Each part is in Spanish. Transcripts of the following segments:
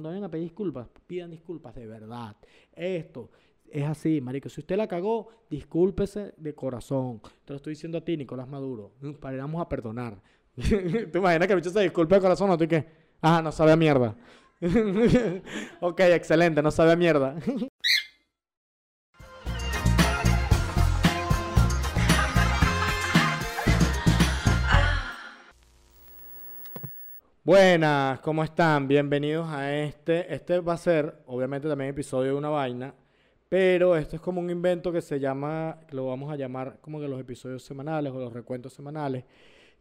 Cuando vayan a pedir disculpas, pidan disculpas de verdad. Esto es así, marico. Si usted la cagó, discúlpese de corazón. Te lo estoy diciendo a ti, Nicolás Maduro. Paramos a perdonar. ¿Te imaginas que el bicho se disculpe de corazón o tú qué? Ah, no sabe mierda. ok, excelente, no sabe mierda. Buenas, ¿cómo están? Bienvenidos a este. Este va a ser, obviamente, también episodio de una vaina, pero esto es como un invento que se llama, lo vamos a llamar como que los episodios semanales o los recuentos semanales,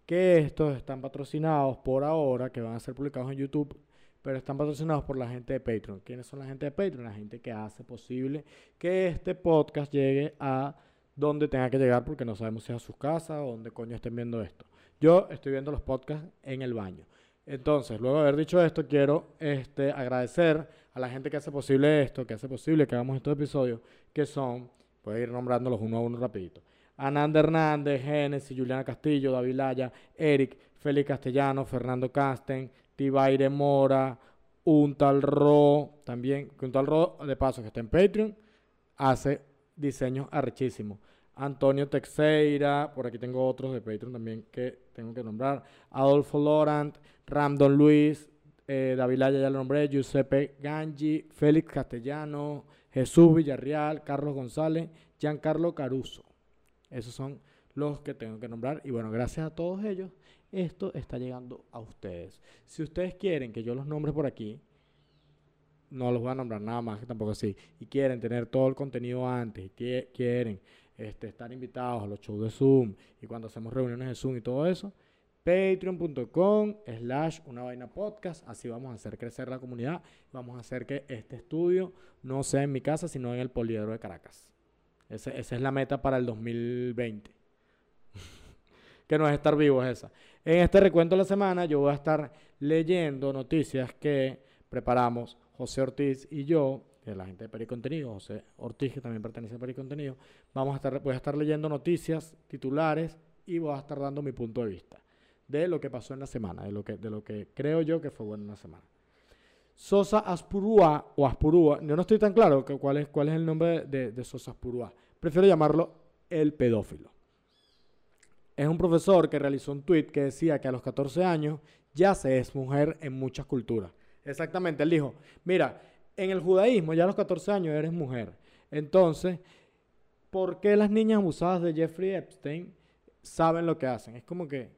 que estos están patrocinados por ahora, que van a ser publicados en YouTube, pero están patrocinados por la gente de Patreon. ¿Quiénes son la gente de Patreon? La gente que hace posible que este podcast llegue a donde tenga que llegar, porque no sabemos si es a sus casas o donde coño estén viendo esto. Yo estoy viendo los podcasts en el baño. Entonces, luego de haber dicho esto, quiero este, agradecer a la gente que hace posible esto, que hace posible que hagamos estos episodios, que son, voy a ir nombrándolos uno a uno rapidito. Ananda Hernández, Génesis, Juliana Castillo, David Laya, Eric, Félix Castellano, Fernando Casten, Tibaire Mora, un tal Ro, también, un tal Ro, de paso, que está en Patreon, hace diseños arrechísimos. Antonio Texeira, por aquí tengo otros de Patreon también que tengo que nombrar. Adolfo Laurent, Ramdon Luis, eh, ya lo nombré, Giuseppe Gangi, Félix Castellano, Jesús Villarreal, Carlos González, Giancarlo Caruso. Esos son los que tengo que nombrar. Y bueno, gracias a todos ellos, esto está llegando a ustedes. Si ustedes quieren que yo los nombre por aquí, no los voy a nombrar nada más que tampoco así. Y quieren tener todo el contenido antes, y quieren este, estar invitados a los shows de Zoom y cuando hacemos reuniones de Zoom y todo eso, patreon.com slash una vaina podcast. Así vamos a hacer crecer la comunidad. Vamos a hacer que este estudio no sea en mi casa, sino en el Poliedro de Caracas. esa es la meta para el 2020. que no es estar vivos esa. En este recuento de la semana yo voy a estar leyendo noticias que preparamos José Ortiz y yo de la gente de Pericontenido, José Ortiz, que también pertenece a Pericontenido, vamos a estar, voy a estar leyendo noticias, titulares y voy a estar dando mi punto de vista de lo que pasó en la semana, de lo que, de lo que creo yo que fue bueno en la semana. Sosa Aspurúa o Aspurúa, yo no estoy tan claro que cuál, es, cuál es el nombre de, de Sosa Aspurúa, prefiero llamarlo el pedófilo. Es un profesor que realizó un tweet que decía que a los 14 años ya se es mujer en muchas culturas. Exactamente, él dijo, mira, en el judaísmo ya a los 14 años eres mujer. Entonces, ¿por qué las niñas abusadas de Jeffrey Epstein saben lo que hacen? Es como que,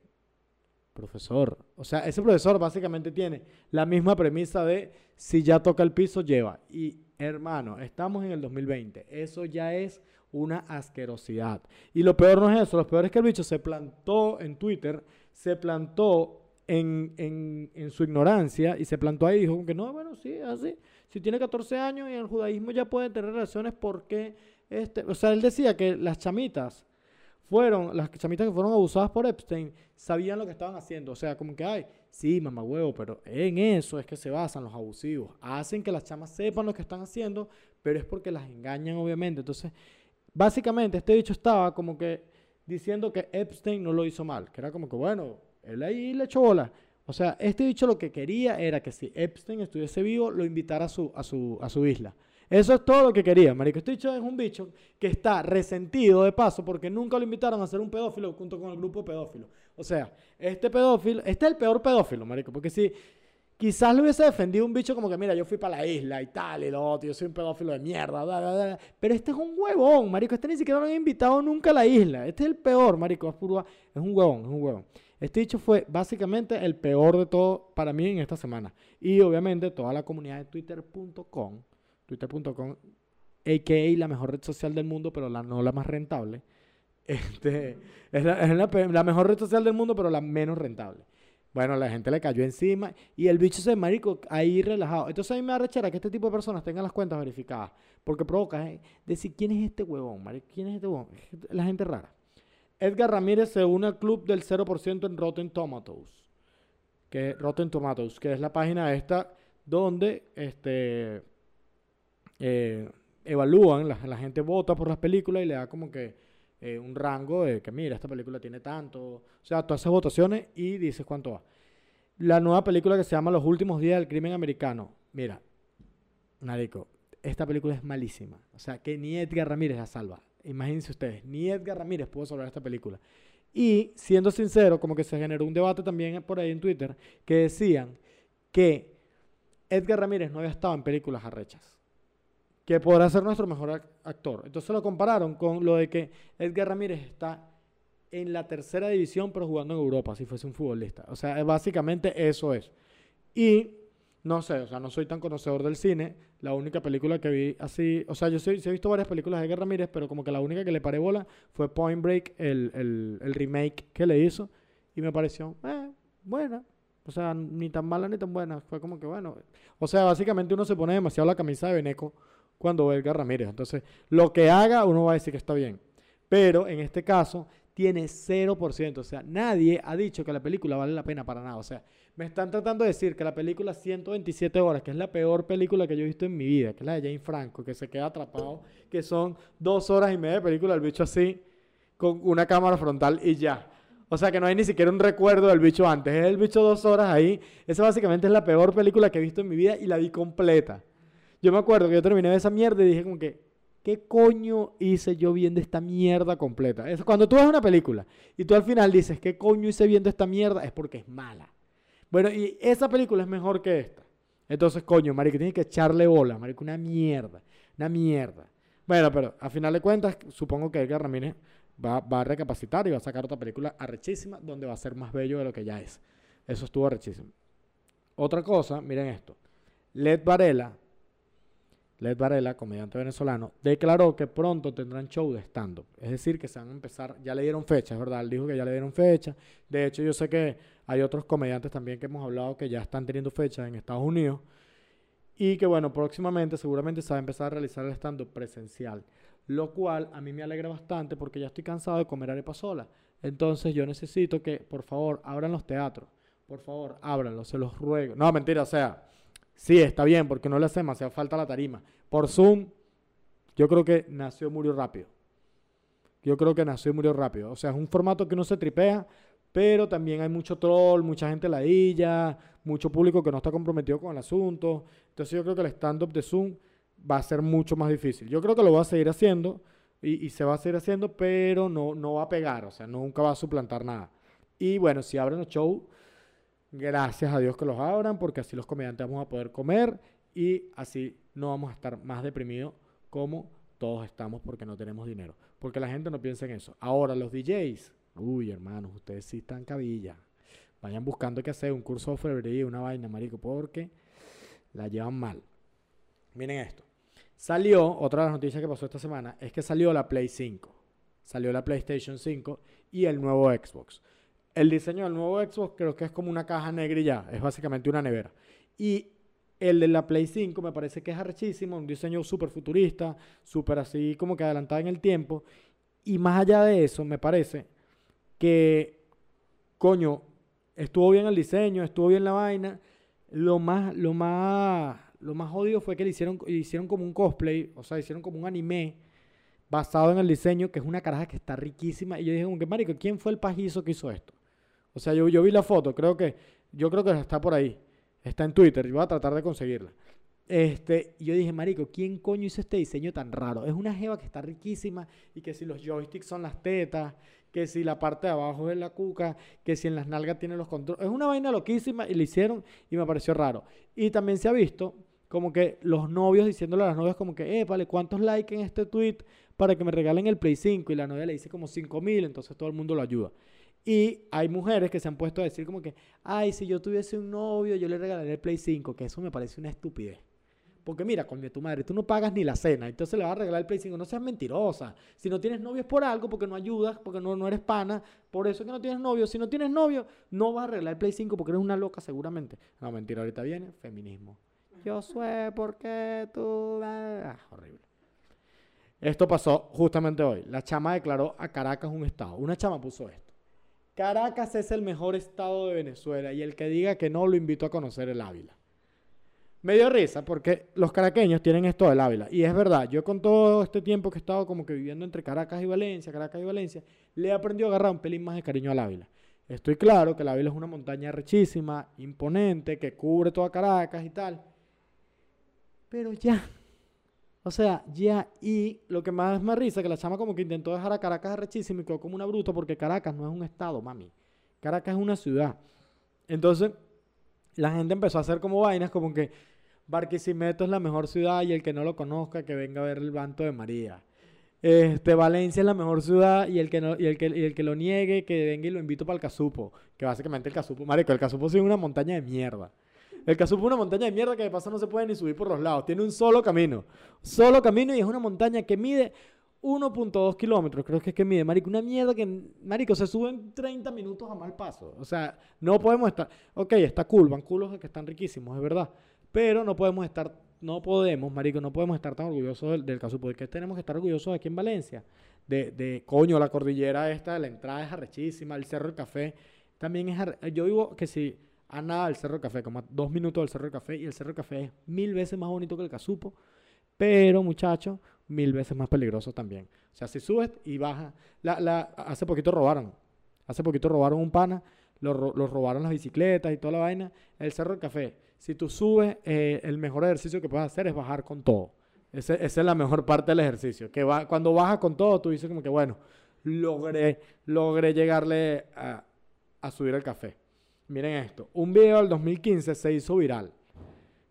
profesor, o sea, ese profesor básicamente tiene la misma premisa de si ya toca el piso, lleva. Y hermano, estamos en el 2020, eso ya es una asquerosidad. Y lo peor no es eso, lo peor es que el bicho se plantó en Twitter, se plantó en, en, en su ignorancia y se plantó ahí y dijo que no, bueno, sí, así si tiene 14 años y en el judaísmo ya puede tener relaciones porque, este, o sea, él decía que las chamitas fueron, las chamitas que fueron abusadas por Epstein, sabían lo que estaban haciendo. O sea, como que, ay, sí, mamá huevo, pero en eso es que se basan los abusivos. Hacen que las chamas sepan lo que están haciendo, pero es porque las engañan, obviamente. Entonces, básicamente, este dicho estaba como que diciendo que Epstein no lo hizo mal, que era como que, bueno, él ahí le echó bola. O sea, este bicho lo que quería era que si Epstein estuviese vivo, lo invitara a su, a su, a su isla. Eso es todo lo que quería, marico. Este bicho es un bicho que está resentido de paso porque nunca lo invitaron a ser un pedófilo junto con el grupo pedófilo. O sea, este pedófilo, este es el peor pedófilo, marico, porque si quizás lo hubiese defendido un bicho como que, mira, yo fui para la isla y tal, y lo otro, yo soy un pedófilo de mierda, bla, bla, bla. pero este es un huevón, marico. Este ni siquiera lo había invitado nunca a la isla. Este es el peor, marico. Es, es un huevón, es un huevón. Este dicho fue básicamente el peor de todo para mí en esta semana. Y obviamente toda la comunidad de twitter.com, twitter.com, a.k.a. la mejor red social del mundo, pero la, no la más rentable. Este, es, la, mejor red social del mundo, pero la menos rentable. Bueno, la gente le cayó encima y el bicho se marico ahí relajado. Entonces a mí me arrechera que este tipo de personas tengan las cuentas verificadas. Porque provoca eh, decir, ¿quién es este huevón? Marico? ¿Quién es este huevón? La gente rara. Edgar Ramírez se une al club del 0% en Rotten Tomatoes. Que Rotten Tomatoes, que es la página esta donde este, eh, evalúan, la, gente vota por las películas y le da como que eh, un rango de que mira, esta película tiene tanto. O sea, todas esas votaciones y dices cuánto va. La nueva película que se llama Los últimos días del crimen americano. mira, Narico, esta película es malísima. O sea, que ni Edgar Ramírez la salva. Imagínense ustedes, ni Edgar Ramírez pudo salvar esta película. Y siendo sincero, como que se generó un debate también por ahí en Twitter que decían que Edgar Ramírez no había estado en películas arrechas. Que podrá ser nuestro mejor actor. Entonces lo compararon con lo de que Edgar Ramírez está en la tercera división, pero jugando en Europa, si fuese un futbolista. O sea, básicamente eso es. Y no sé, o sea, no soy tan conocedor del cine. La única película que vi así, o sea, yo sí, he visto varias películas de Edgar Ramírez, pero como que la única que le paré bola fue Point Break, el, remake que le hizo, y me pareció, eh, buena. O sea, ni tan mala ni tan buena. Fue como que bueno. O sea, básicamente uno se pone demasiado la camisa de Beneco cuando ve Edgar Ramírez. Entonces, lo que haga, uno va a decir que está bien. Pero en este caso, tiene 0%. O sea, nadie ha dicho que la película vale la pena para nada. O sea, me están tratando de decir que la película 127 horas, que es la peor película que yo he visto en mi vida, que es la de Jane Franco, que se queda atrapado, que son dos horas y media de película, el bicho así, con una cámara frontal y ya. O sea que no hay ni siquiera un recuerdo del bicho antes. Es el bicho dos horas ahí. Esa básicamente es la peor película que he visto en mi vida y la vi completa. Yo me acuerdo que yo terminé de esa mierda y dije como que, ¿qué coño hice yo viendo esta mierda completa? Es cuando tú ves una película y tú al final dices, ¿qué coño hice viendo esta mierda? Es porque es mala. Bueno, y esa película es mejor que esta. Entonces, coño, marico, tienes que echarle bola, marico, una mierda, una mierda. Bueno, pero a final de cuentas, supongo que Edgar Ramírez va, va, a recapacitar y va a sacar otra película arrechísima donde va a ser más bello de lo que ya es. Eso estuvo arrechísimo. Otra cosa, miren esto. Led Varela Led Varela, comediante venezolano, declaró que pronto tendrán show de stand-up. Es decir, que se van a empezar, ya le dieron fecha, es verdad, él dijo que ya le dieron fecha. De hecho, yo sé que hay otros comediantes también que hemos hablado que ya están teniendo fecha en Estados Unidos. Y que bueno, próximamente seguramente se va a empezar a realizar el stand-up presencial. Lo cual a mí me alegra bastante porque ya estoy cansado de comer arepa sola. Entonces yo necesito que, por favor, abran los teatros. Por favor, ábranlos, se los ruego. No, mentira, o sea, Sí, está bien, porque no le hace demasiada falta la tarima. Por Zoom, yo creo que nació murió rápido. Yo creo que nació y murió rápido. O sea, es un formato que no se tripea, pero también hay mucho troll, mucha gente ladilla, mucho público que no está comprometido con el asunto. Entonces yo creo que el stand-up de Zoom va a ser mucho más difícil. Yo creo que lo va a seguir haciendo y, se va a seguir haciendo, pero no, no va a pegar, o sea, nunca va a suplantar nada. Y bueno, si abren los shows Gracias a Dios que los abran porque así los comediantes vamos a poder comer y así no vamos a estar más deprimidos como todos estamos porque no tenemos dinero. Porque la gente no piensa en eso. Ahora los DJs, uy hermanos, ustedes sí están cabilla. Vayan buscando qué hacer, un curso de orfebrería, una vaina, marico, porque la llevan mal. Miren esto. Salió, otra de las noticias que pasó esta semana, es que salió la Play 5. Salió la PlayStation 5 y el nuevo Xbox. El diseño del nuevo Xbox creo que es como una caja negra y ya, es básicamente una nevera. Y el de la Play 5 me parece que es arrechísimo, un diseño súper futurista, súper así como que adelantado en el tiempo. Y más allá de eso, me parece que, coño, estuvo bien el diseño, estuvo bien la vaina. Lo más, lo más, lo más jodido fue que le hicieron, hicieron como un cosplay, o sea, hicieron como un anime basado en el diseño, que es una caraja que está riquísima. Y yo dije, como que, marico, ¿quién fue el pajizo que hizo esto? O sea, yo, yo vi la foto, creo que, yo creo que está por ahí. Está en Twitter, yo voy a tratar de conseguirla. Este, yo dije, marico, ¿quién coño hizo este diseño tan raro? Es una jeva que está riquísima y que si los joysticks son las tetas, que si la parte de abajo es la cuca, que si en las nalgas tiene los controles. Es una vaina loquísima y lo hicieron y me pareció raro. Y también se ha visto como que los novios diciéndole a las novias como que, eh, vale, ¿cuántos likes en este tweet para que me regalen el Play 5? Y la novia le dice como 5 mil, entonces todo el mundo lo ayuda. Y hay mujeres que se han puesto a decir como que, ay, si yo tuviese un novio, yo le regalaría el Play 5, que eso me parece una estupidez. Porque mira, coño, tu madre, tú no pagas ni la cena, entonces le vas a regalar el Play 5. No seas mentirosa. Si no tienes novio es por algo, porque no ayudas, porque no, no eres pana. Por eso que no tienes novio. Si no tienes novio, no vas a regalar el Play 5 porque eres una loca seguramente. No, mentira, ahorita viene feminismo. Yo sé por qué tú... Ah, horrible. Esto pasó justamente hoy. La chama declaró a Caracas un estado. Una chama puso esto. Caracas es el mejor estado de Venezuela y el que diga que no lo invito a conocer el Ávila. Me dio risa porque los caraqueños tienen esto del Ávila. Y es verdad, yo con todo este tiempo que he estado como que viviendo entre Caracas y Valencia, Caracas y Valencia, le he aprendido a agarrar un pelín más de cariño al Ávila. Estoy claro que el Ávila es una montaña rechísima, imponente, que cubre toda Caracas y tal. Pero ya. O sea, ya. Y lo que más me risa, que la chama como que intentó dejar a Caracas arrechísimo y quedó como una bruta porque Caracas no es un estado, mami. Caracas es una ciudad. Entonces, la gente empezó a hacer como vainas como que Barquisimeto es la mejor ciudad y el que no lo conozca que venga a ver el banto de María. Este, Valencia es la mejor ciudad y el que no, y el que, y el que lo niegue, que venga y lo invito para el Casupo. Que básicamente el Casupo, marico, el Casupo es una montaña de mierda. El Casupo es una montaña de mierda que de paso no se puede ni subir por los lados. Tiene un solo camino. Solo camino y es una montaña que mide 1.2 kilómetros. Creo que es que mide, marico. Una mierda que, marico, se sube en 30 minutos a mal paso. O sea, no podemos estar... Ok, está cool, van culos que están riquísimos, es verdad. Pero no podemos estar no podemos, marico, no podemos estar tan orgullosos del, del caso, porque tenemos que estar orgullosos aquí en Valencia. De, de, coño, la cordillera esta, la entrada es arrechísima, el Cerro del Café también es arre... Yo digo que si a nada del Cerro Café, como dos minutos del Cerro Café, y el Cerro Café es mil veces más bonito que el Casupo, pero muchachos, mil veces más peligroso también. O sea, si subes y bajas, la, hace poquito robaron, hace poquito robaron un pana, los lo robaron las bicicletas y toda la vaina, el Cerro del Café si tú subes, eh, el mejor ejercicio que puedes hacer es bajar con todo. esa es la mejor parte del ejercicio. Que va, cuando bajas con todo, tú dices como que, bueno, logré, logré llegarle a, a subir el café. Miren esto. Un video del 2015 se hizo viral.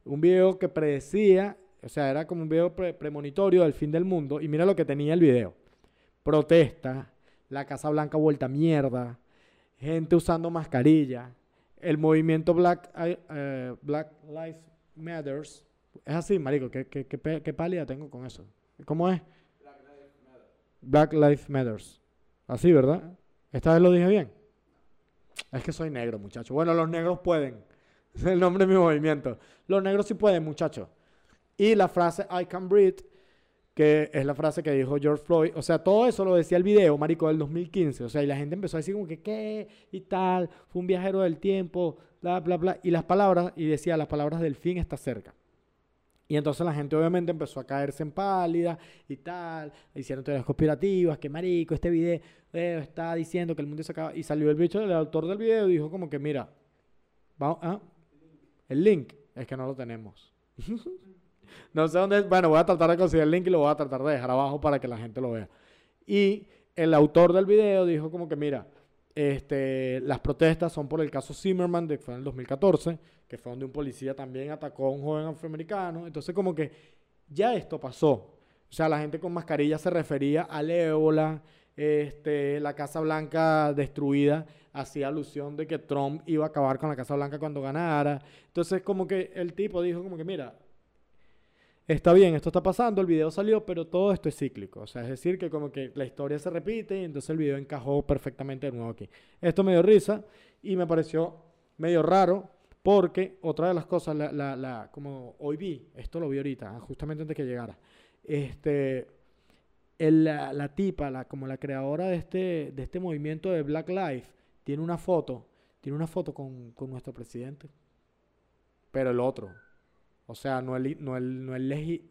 Un video que predecía, o sea, era como un video premonitorio del fin del mundo. Y mira lo que tenía el video. Protesta, la Casa Blanca vuelta a mierda, gente usando mascarilla, el movimiento Black, uh, Black Lives Matters. Es así, marico, ¿qué, qué, qué, qué pálida tengo con eso? ¿Cómo es? Black Lives Matter. Black Lives Matters. Así, ¿verdad? ¿Esta vez lo dije bien? Es que soy negro, muchacho. Bueno, los negros pueden. Es el nombre de mi movimiento. Los negros sí pueden, muchacho. Y la frase I can breathe que es la frase que dijo George Floyd. O sea, todo eso lo decía el video, marico, del 2015. O sea, y la gente empezó a decir como que, ¿qué? Y tal, fue un viajero del tiempo, bla, bla, bla. Y las palabras, y decía, las palabras del fin está cerca. Y entonces la gente obviamente empezó a caerse en pálida y tal, hicieron teorías conspirativas, que marico, este video eh, está diciendo que el mundo se acaba. Y salió el bicho del autor del video y dijo como que, mira, vamos, ¿ah? el link es que no lo tenemos. no sé dónde. Bueno, voy a tratar de conseguir el link y lo voy a tratar de dejar abajo para que la gente lo vea. Y el autor del video dijo como que, mira, este, las protestas son por el caso Zimmerman, de, fue en el 2014, que fue donde un policía también atacó a un joven afroamericano. Entonces, como que ya esto pasó. O sea, la gente con mascarilla se refería al ébola, este, la Casa Blanca destruida, hacía alusión de que Trump iba a acabar con la Casa Blanca cuando ganara. Entonces, como que el tipo dijo como que, mira, está bien, esto está pasando, el video salió, pero todo esto es cíclico. O sea, es decir, que como que la historia se repite y entonces el video encajó perfectamente de nuevo aquí. Esto me dio risa y me pareció medio raro porque otra de las cosas, la, como hoy vi, esto lo vi ahorita, justamente antes que llegara, este, la, tipa, como la creadora de este, de este movimiento de Black Life, tiene una foto, tiene una foto con, con nuestro presidente, pero el otro, o sea, no el, no el, no el legi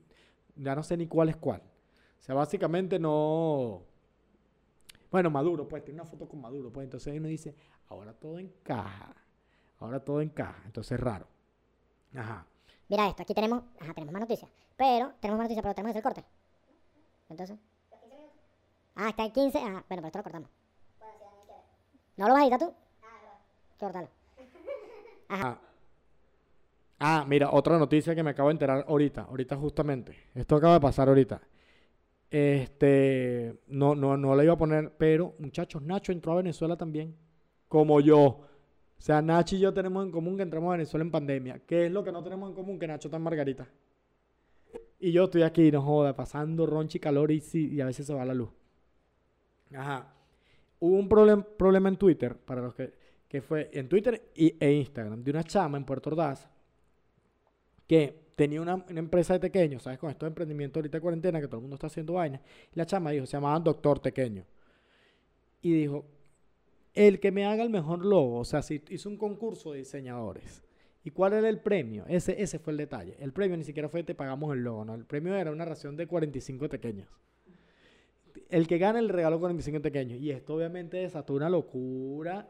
ya no sé ni cuál es cuál. O sea, básicamente no... Bueno, Maduro, pues, tiene una foto con Maduro, pues, entonces uno dice, ahora todo encaja. Ahora todo encaja. Entonces es raro. Ajá. Mira esto, aquí tenemos, ajá, tenemos más noticias. Pero, tenemos más noticias, pero tenemos que hacer el corte. Entonces. Ah, está en 15. Ajá, bueno, pero esto lo cortamos. ¿No lo vas a editar tú? Ah, no. Córtalo. Ajá. Ah. Ah, mira, otra noticia que me acabo de enterar ahorita, ahorita justamente. Esto acaba de pasar ahorita. Este, no, no, no la iba a poner, pero muchachos, Nacho entró a Venezuela también, como yo. O sea, Nacho y yo tenemos en común que entramos a Venezuela en pandemia. ¿Qué es lo que no tenemos en común? Que Nacho está en Margarita. Y yo estoy aquí, no joda, pasando ronchi calor y, sí, y a veces se va la luz. Ajá. Hubo un problema en Twitter, para los que, que fue en Twitter y, e Instagram, de una chama en Puerto Ordaz que tenía una, empresa de tequeños, ¿sabes? Con estos emprendimientos ahorita de cuarentena, que todo el mundo está haciendo vainas. Y la chama dijo, se llamaban Doctor Tequeño. Y dijo, el que me haga el mejor logo, o sea, si hizo un concurso de diseñadores. ¿Y cuál era el premio? Ese, ese fue el detalle. El premio ni siquiera fue te pagamos el logo, ¿no? El premio era una ración de 45 tequeños. El que gana el regalo 45 tequeños. Y esto obviamente desató una locura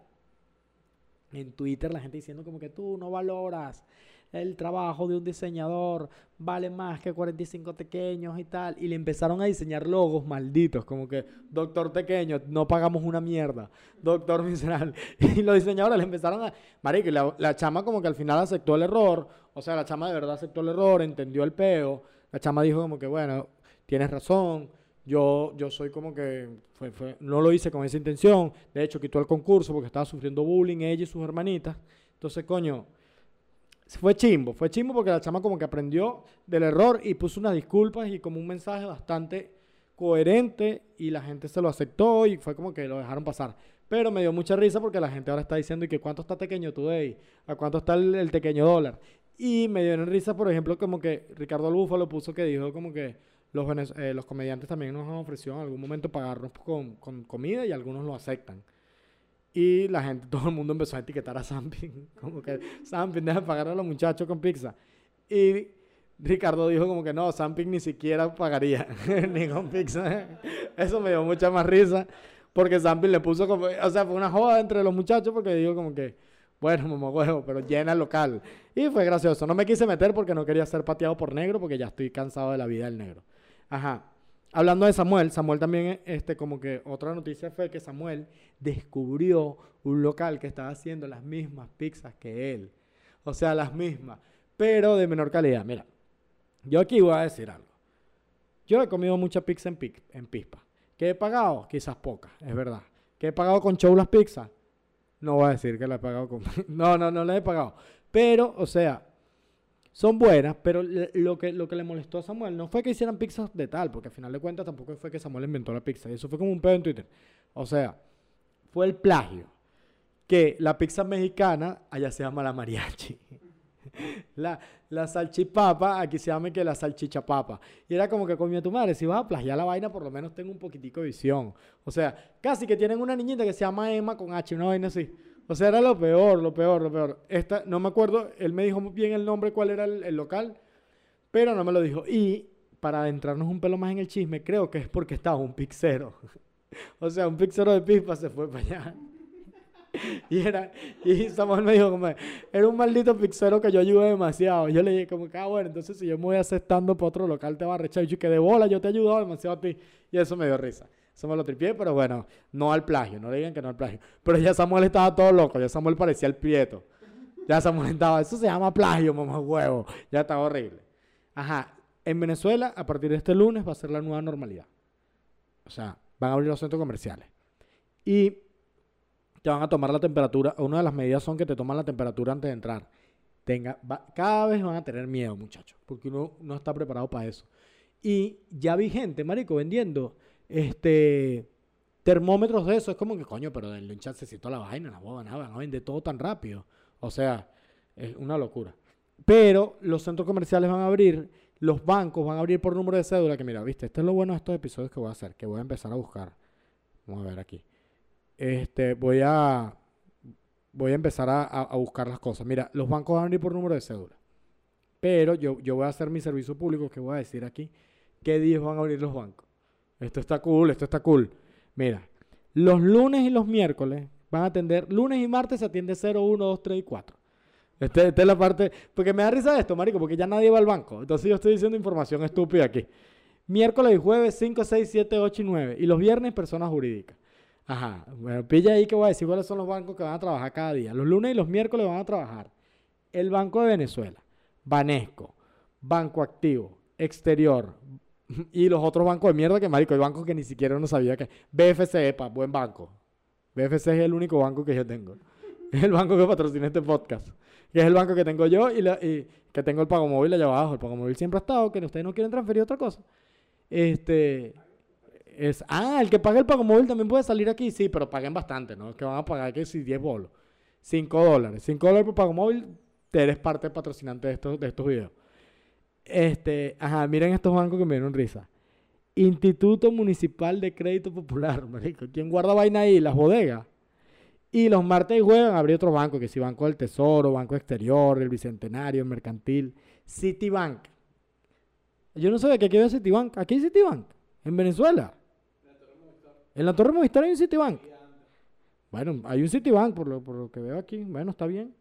en Twitter, la gente diciendo como que tú no valoras el trabajo de un diseñador vale más que 45 pequeños y tal. Y le empezaron a diseñar logos malditos, como que Doctor Pequeño, no pagamos una mierda. Doctor Miserable. Y los diseñadores le empezaron a... Marico, la, la chama como que al final aceptó el error. O sea, la chama de verdad aceptó el error, entendió el peo. La chama dijo como que, bueno, tienes razón. Yo, yo soy como que fue, fue, no lo hice con esa intención. De hecho, quitó el concurso porque estaba sufriendo bullying ella y sus hermanitas. Entonces, coño, fue chimbo. Fue chimbo porque la chama como que aprendió del error y puso unas disculpas y como un mensaje bastante coherente y la gente se lo aceptó y fue como que lo dejaron pasar. Pero me dio mucha risa porque la gente ahora está diciendo y que cuánto está pequeño today, a cuánto está el, el pequeño dólar. Y me dio risa, por ejemplo, como que Ricardo Búfalo puso que dijo como que los, eh, los comediantes también nos han ofrecido en algún momento pagarnos con, con, comida y algunos lo aceptan. Y la gente, todo el mundo empezó a etiquetar a Sampin, como que Sampin deja de pagar a los muchachos con pizza. Y Ricardo dijo como que no, Sampin ni siquiera pagaría, ni con pizza. Eso me dio mucha más risa, porque Sampin le puso como, o sea, fue una joda entre los muchachos porque dijo como que, bueno, mamá huevo, pero llena el local. Y fue gracioso. No me quise meter porque no quería ser pateado por negro, porque ya estoy cansado de la vida del negro. Ajá. Hablando de Samuel, Samuel también, este, como que otra noticia fue que Samuel descubrió un local que estaba haciendo las mismas pizzas que él. O sea, las mismas, pero de menor calidad. Mira, yo aquí voy a decir algo. Yo he comido mucha pizza en, Pispa. ¿Qué he pagado? Quizás poca, es verdad. ¿Qué he pagado con show las pizzas? No voy a decir que la he pagado con... no, no, no la he pagado. Pero, o sea, son buenas, pero lo que, lo que le molestó a Samuel no fue que hicieran pizzas de tal, porque al final de cuentas tampoco fue que Samuel inventó la pizza. Y eso fue como un pedo en Twitter. O sea, fue el plagio. Que la pizza mexicana allá se llama la mariachi. la, la salchipapa, aquí se llama que la salchichapapa. Y era como que comía tu madre, si vas a plagiar la vaina, por lo menos tengo un poquitico de visión. O sea, casi que tienen una niñita que se llama Emma con H, una vaina así. O sea, era lo peor, lo peor, lo peor. Esta, no me acuerdo, él me dijo bien el nombre, cuál era el, local, pero no me lo dijo. Y para adentrarnos un pelo más en el chisme, creo que es porque estaba un pixero. o sea, un pixero de pispa se fue para allá. y era, y Samuel me dijo como, era un maldito pixero que yo ayudé demasiado. Yo le dije como ah, bueno, entonces si yo me voy aceptando para otro local te va a rechazar. Y yo que de bola, yo te he ayudado demasiado a ti. Y eso me dio risa. Eso me lo tripié, pero bueno, no al plagio, no le digan que no al plagio. Pero ya Samuel estaba todo loco, ya Samuel parecía el prieto. Ya Samuel estaba, eso se llama plagio, mamá huevo. Ya estaba horrible. Ajá, en Venezuela, a partir de este lunes va a ser la nueva normalidad. O sea, van a abrir los centros comerciales. Y te van a tomar la temperatura. Una de las medidas son que te toman la temperatura antes de entrar. Tenga, cada vez van a tener miedo, muchachos, porque uno no está preparado para eso. Y ya vi gente, marico, vendiendo este, termómetros de eso. Es como que, coño, pero del un chancecito la vaina, la boba, nada, no vende todo tan rápido. O sea, es una locura. Pero los centros comerciales van a abrir, los bancos van a abrir por número de cédula. Que mira, viste, esto es lo bueno de estos episodios que voy a hacer, que voy a empezar a buscar. Vamos a ver aquí. Este, voy a, voy a empezar a, a buscar las cosas. Mira, los bancos van a abrir por número de cédula. Pero yo, yo voy a hacer mi servicio público que voy a decir aquí. ¿Qué días van a abrir los bancos? Esto está cool, esto está cool. Mira, los lunes y los miércoles van a atender, lunes y martes se atiende 0, 1, 2, 3 y 4. Este, esta es la parte, porque me da risa esto, marico, porque ya nadie va al banco. Entonces yo estoy diciendo información estúpida aquí. Miércoles y jueves 5, 6, 7, 8 y 9. Y los viernes personas jurídicas. Ajá, bueno, pilla ahí que voy a decir cuáles son los bancos que van a trabajar cada día. Los lunes y los miércoles van a trabajar el Banco de Venezuela, Banesco, Banco Activo, Exterior, y los otros bancos de mierda que, marico, hay bancos que ni siquiera uno sabía que... BFC, epa, buen banco. BFC es el único banco que yo tengo. Es el banco que patrocina este podcast. Y es el banco que tengo yo y, que tengo el pago móvil allá abajo. El pago móvil siempre ha estado, que ustedes no quieren transferir otra cosa. Este... Es, ah, el que paga el pago móvil también puede salir aquí. Sí, pero paguen bastante, ¿no? Que van a pagar que si 10 bolos. 5 dólares. 5 dólares por pago móvil, eres parte patrocinante de estos, de estos videos. Este, ajá, miren estos bancos que me dieron risa. Instituto Municipal de Crédito Popular, marico. ¿Quién guarda vaina ahí? Las bodegas. Y los martes y jueves abrir otro banco, que si Banco del Tesoro, Banco Exterior, el Bicentenario, el Mercantil, Citibank. Yo no sabía que aquí había Citibank. Aquí hay Citibank, en Venezuela. En la Torre Movistar hay un Citibank. Bueno, hay un Citibank por lo, por lo que veo aquí. Bueno, está bien.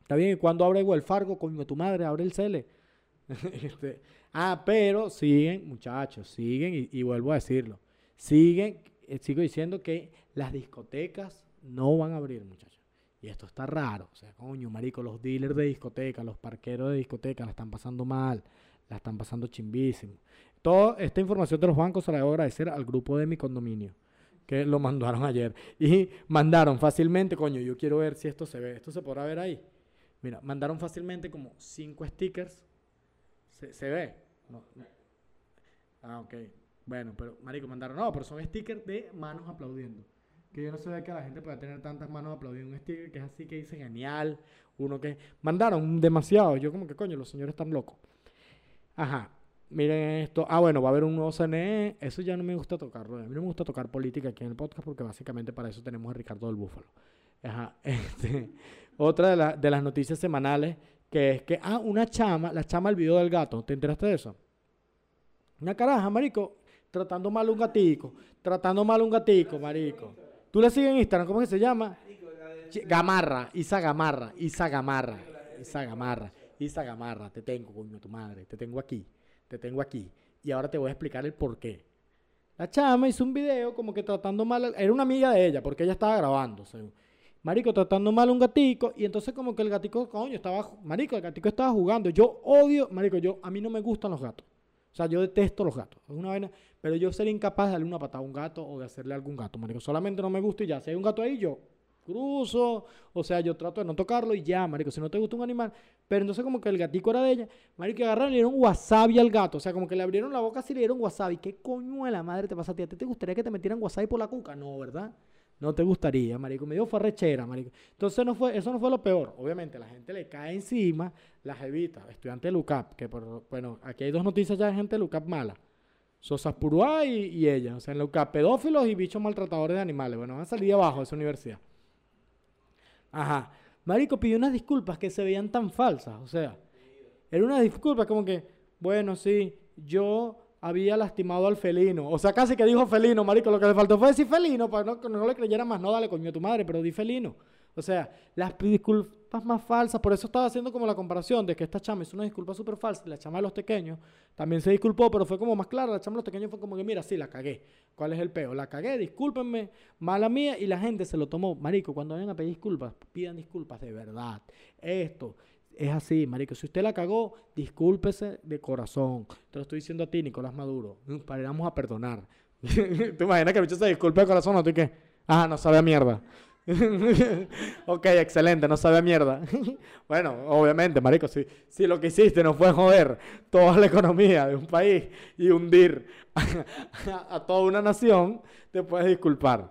Está bien, ¿y cuándo abre el Fargo? Coño, tu madre, abre el Cele. Este, ah, pero siguen, muchachos, siguen, y, vuelvo a decirlo, siguen, eh, sigo diciendo que las discotecas no van a abrir, muchachos. Y esto está raro. O sea, coño, marico, los dealers de discoteca, los parqueros de discoteca la están pasando mal, la están pasando chimbísimo. Toda esta información de los bancos se la debo agradecer al grupo de mi condominio, que lo mandaron ayer. Y mandaron fácilmente, coño, yo quiero ver si esto se ve. Esto se podrá ver ahí. Mira, mandaron fácilmente como cinco stickers. ¿Se, ve? No. Ah, ok. Bueno, pero, marico, mandaron, no, pero son stickers de manos aplaudiendo. Que yo no sé que la gente pueda tener tantas manos aplaudiendo un sticker que es así que dice genial. Uno que mandaron demasiado. Yo como que coño, los señores están locos. Ajá. Miren esto. Ah, bueno, va a haber un nuevo CNE. Eso ya no me gusta tocarlo. A mí no me gusta tocar política aquí en el podcast porque básicamente para eso tenemos a Ricardo del Búfalo. Ajá. Este, otra de, la- de las noticias semanales que es que, ah, una chama, la chama del video del gato. ¿Te enteraste de eso? Una caraja, marico, tratando mal un gatico. Tratando mal un gatico, marico. ¿Tú le sigues en Instagram? ¿Cómo es que se llama? Gamarra, Isa Gamarra, Isa Gamarra, Isa Gamarra, Isa Gamarra, te tengo, coño, tu madre, te tengo aquí, te tengo aquí. Y ahora te voy a explicar el por qué. La chama hizo un video como que tratando mal, era una amiga de ella, porque ella estaba grabando, según. Marico, tratando mal a un gatico, y entonces como que el gatico, coño, estaba, marico, el gatico estaba jugando. Yo odio, marico, yo, a mí no me gustan los gatos. O sea, yo detesto los gatos. Es una vaina, pero yo sería incapaz de darle una patada a un gato o de hacerle a algún gato, marico. Solamente no me gusta y ya. Si hay un gato ahí, yo cruzo, o sea, yo trato de no tocarlo y ya, marico, si no te gusta un animal, pero entonces como que el gatico era de ella, marico, agarraron y le dieron wasabi al gato, o sea, como que le abrieron la boca así y le dieron wasabi, ¿qué coño de la madre te pasa a ti? ¿A ti te gustaría que te metieran wasabi por la cuca? No, ¿verdad? No te gustaría, marico, me dio fue rechera, marico. Entonces no fue, eso no fue lo peor, obviamente la gente le cae encima, las evitas, estudiante de LUCAP, que por, bueno, aquí hay dos noticias ya de gente de LUCAP mala. Sosas Purúa y, y ella, o sea, en LUCAP, pedófilos y bichos maltratadores de animales. Bueno, van a salir de abajo de esa universidad. Ajá. Marico pidió unas disculpas que se veían tan falsas. O sea, era una disculpa como que, bueno, sí, yo había lastimado al felino. O sea, casi que dijo felino, marico. Lo que le faltó fue decir felino para no, que no le creyera más. No, dale coño tu madre, pero di felino. O sea, las disculpas más falsas. Por eso estaba haciendo como la comparación de que esta chama hizo una disculpa súper falsa. La chama de los pequeños también se disculpó, pero fue como más clara. La chama de los pequeños fue como que, mira, sí, la cagué. ¿Cuál es el peo? La cagué, discúlpenme, mala mía. Y la gente se lo tomó. Marico, cuando vayan a pedir disculpas, pidan disculpas de verdad. Esto es así, marico. Si usted la cagó, discúlpese de corazón. Te lo estoy diciendo a ti, Nicolás Maduro. Mm, Paramos a perdonar. ¿Te imaginas que el bicho se disculpe de corazón o tú qué? Ah, no sabe a mierda. ok, excelente, no sabe a mierda. bueno, obviamente, marico, si, si lo que hiciste no fue joder toda la economía de un país y hundir a, toda una nación, te puedes disculpar.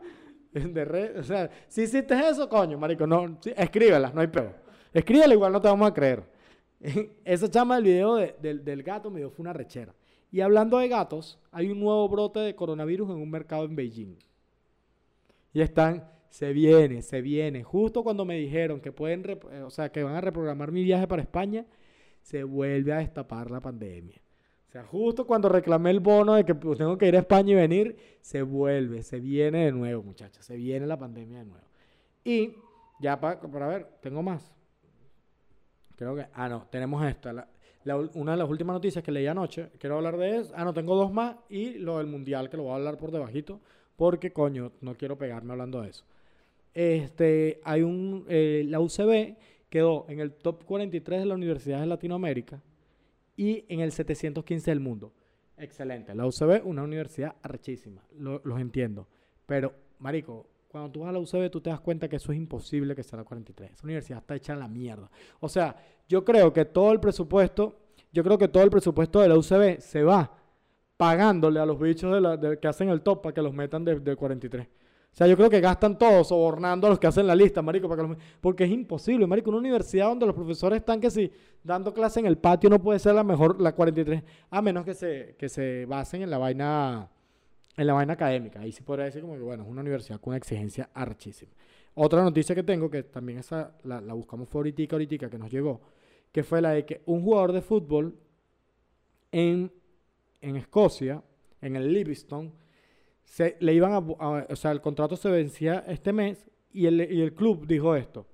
De re- o sea, si hiciste eso, coño, marico, no, sí, escríbela, no hay peor. Escríbela, igual no te vamos a creer. Esa chama del video de- del, gato me dio fue una rechera. Y hablando de gatos, hay un nuevo brote de coronavirus en un mercado en Beijing. Y están, se viene, se viene. Justo cuando me dijeron que pueden, eh, o sea, que van a reprogramar mi viaje para España, se vuelve a destapar la pandemia. O sea, justo cuando reclamé el bono de que pues, tengo que ir a España y venir, se vuelve, se viene de nuevo, muchachos. Se viene la pandemia de nuevo. Y ya para ver, tengo más. Creo que, ah, no, tenemos esta. una de las últimas noticias que leí anoche, quiero hablar de eso. Ah, no, tengo dos más y lo del mundial que lo voy a hablar por debajito, porque coño, no quiero pegarme hablando de eso. Este, hay un, eh, la UCB quedó en el top 43 de las universidades de Latinoamérica y en el 715 del mundo. Excelente. La UCB, una universidad arrechísima, lo- los entiendo. Pero, marico, cuando tú vas a la UCB, tú te das cuenta que eso es imposible que sea la 43. Esa universidad está hecha a la mierda. O sea, yo creo que todo el presupuesto, yo creo que todo el presupuesto de la UCB se va pagándole a los bichos de la- que hacen el top para que los metan de, de 43. O sea, yo creo que gastan todo sobornando a los que hacen la lista, marico, para que los porque es imposible, marico, una universidad donde los profesores están que si dando clase en el patio no puede ser la mejor la 43, a menos que se que se basen en la vaina en la vaina académica. Ahí sí podría decir como que bueno, es una universidad con una exigencia archísima. Otra noticia que tengo, que también esa la, buscamos fue ahorita, ahorita que nos llegó, que fue la de que un jugador de fútbol en, en Escocia, en el Livingston, se, le iban a- o sea, el contrato se vencía este mes y el, y el club dijo esto,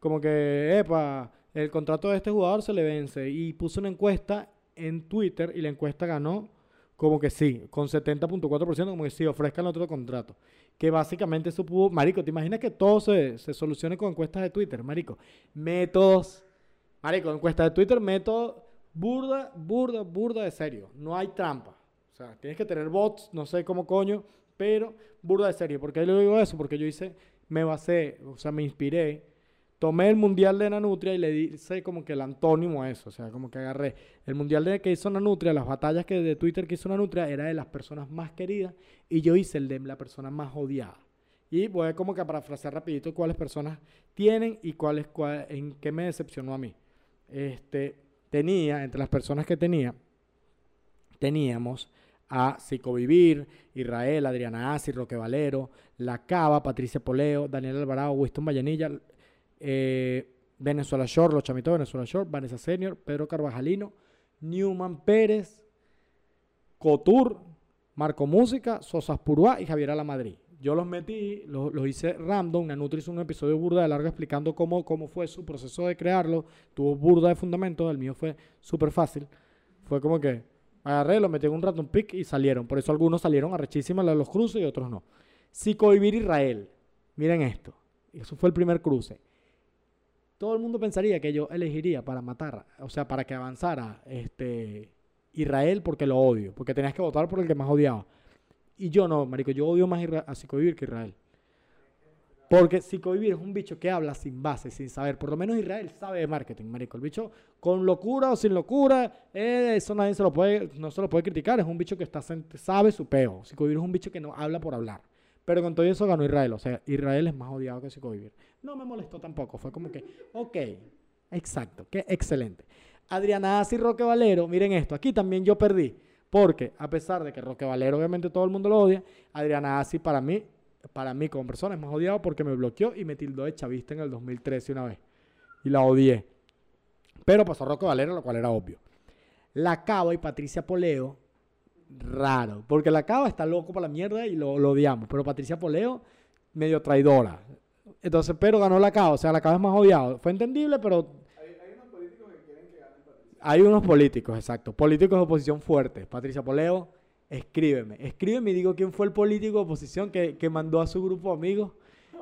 como que, epa, el contrato de este jugador se le vence. Y puso una encuesta en Twitter y la encuesta ganó como que sí, con 70.4%, como que sí, ofrezcan otro contrato. Que básicamente eso pudo, Marico, ¿te imaginas que todo se, se solucione con encuestas de Twitter, Marico? Métodos, Marico, encuestas de Twitter, método burda, burda, burda de serio. No hay trampa. O sea, tienes que tener bots, no sé cómo coño, pero burda de serio. ¿Por qué le digo eso? Porque yo hice, me basé, o sea, me inspiré tomé el mundial de Nanutria y le hice como que el antónimo a eso. O sea, como que agarré el mundial de que hizo Nanutria, las batallas que de Twitter que hizo Nanutria, era de las personas más queridas y yo hice el de la persona más odiada. Y voy a como que a parafrasear rapidito cuáles personas tienen y cuáles, en qué me decepcionó a mí. Este, tenía, entre las personas que tenía, teníamos a Psicovivir, Israel, Adriana Asi, Roque Valero, La Cava, Patricia Poleo, Daniel Alvarado, Winston Vallenilla, eh, Venezuela Shore, los chamitos de Venezuela Shore, Vanessa Senior, Pedro Carvajalino, Newman Pérez, Cotur, Marco Música, Sosas Purúa y Javier Alamadrid. Yo los metí, los, hice random. Nanutri hizo un episodio burda de largo explicando cómo, cómo fue su proceso de crearlo. Tuvo burda de fundamentos, el mío fue súper fácil. Fue como que agarré, lo metí en un random pick y salieron. Por eso algunos salieron arrechísimas los cruces y otros no. Psicovivir Israel. Miren esto. Eso fue el primer cruce todo el mundo pensaría que yo elegiría para matar, o sea, para que avanzara este, Israel porque lo odio, porque tenías que votar por el que más odiaba. Y yo no, marico, yo odio más a Psicovivir que Israel. Porque Psicovivir es un bicho que habla sin base, sin saber. Por lo menos Israel sabe de marketing, marico. El bicho con locura o sin locura, eh, eso nadie se lo puede, no se lo puede criticar. Es un bicho que está, sabe su peo. Psicovivir es un bicho que no habla por hablar. Pero con todo eso ganó Israel. O sea, Israel es más odiado que Psicovivir. No me molestó tampoco. Fue como que, ok, exacto, qué excelente. Adriana y Roque Valero, miren esto, aquí también yo perdí. Porque a pesar de que Roque Valero obviamente todo el mundo lo odia, Adriana Asi para mí, para mí como persona es más odiado porque me bloqueó y me tildó de chavista en el 2013 una vez. Y la odié. Pero pasó Roque Valero, lo cual era obvio. La Cava y Patricia Poleo raro. Porque la Cava está loco para la mierda y lo, odiamos. Pero Patricia Poleo, medio traidora. Entonces, pero ganó la Cava. O sea, la Cava es más odiado. Fue entendible, pero. Hay, unos políticos que quieren que gane Patricia. Hay unos políticos, exacto. Políticos de oposición fuertes. Patricia Poleo, escríbeme. Escríbeme y digo quién fue el político de oposición que, mandó a su grupo de amigos.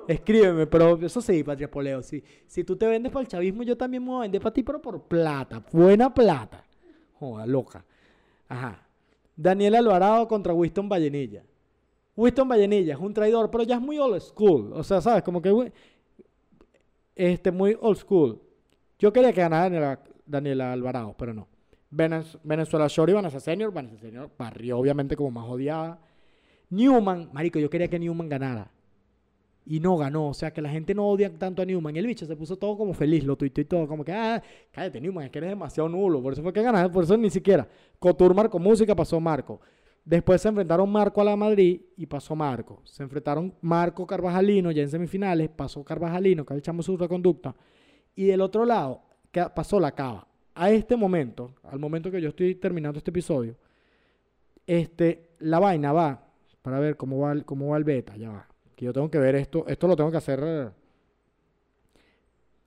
Escríbeme, pero eso sí, Patricia Poleo. Si, si tú te vendes para el chavismo, yo también me voy a vender para ti, pero por plata. Buena plata. Joda, loca. Ajá. Daniel Alvarado contra Winston Vallenilla. Winston Vallenilla es un traidor, pero ya es muy old school. O sea, ¿sabes? Como que este, muy old school. Yo quería que ganara Daniel, Alvarado, pero no. Venezuela Shore y Vanessa Senior. Vanessa Senior barrió, obviamente, como más odiada. Newman, marico, yo quería que Newman ganara y no ganó. O sea, que la gente no odia tanto a Newman. Y el bicho se puso todo como feliz, lo tuiteó y todo, como que, ah, cállate Newman, es que eres demasiado nulo. Por eso fue que ganaste, por eso ni siquiera. Cotur Marco Música pasó Marco. Después se enfrentaron Marco a la Madrid y pasó Marco. Se enfrentaron Marco Carvajalino ya en semifinales, pasó Carvajalino, que echamos su reconducta. Y del otro lado pasó la Cava. A este momento, al momento que yo estoy terminando este episodio, este, la vaina va, para ver cómo va, cómo va el beta, ya va yo tengo que ver esto, esto lo tengo que hacer,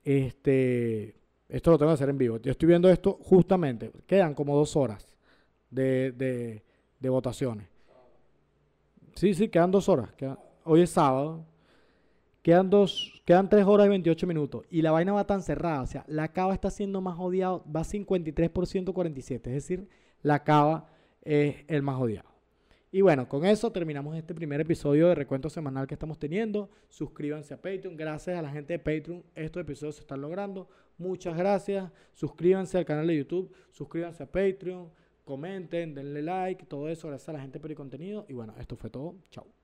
este, esto lo tengo que hacer en vivo. Yo estoy viendo esto justamente, quedan como dos horas de, de, votaciones. Sí, sí, quedan dos horas. hoy es sábado. Quedan dos, quedan tres horas y 28 minutos. Y la vaina va tan cerrada. O sea, la cava está siendo más odiado. Va 53% 47. Es decir, la cava es el más odiado. Y bueno, con eso terminamos este primer episodio de recuento semanal que estamos teniendo. Suscríbanse a Patreon. Gracias a la gente de Patreon, estos episodios se están logrando. Muchas gracias. Suscríbanse al canal de YouTube, suscríbanse a Patreon, comenten, denle like, todo eso. Gracias a la gente de Contenido. Y bueno, esto fue todo. Chao.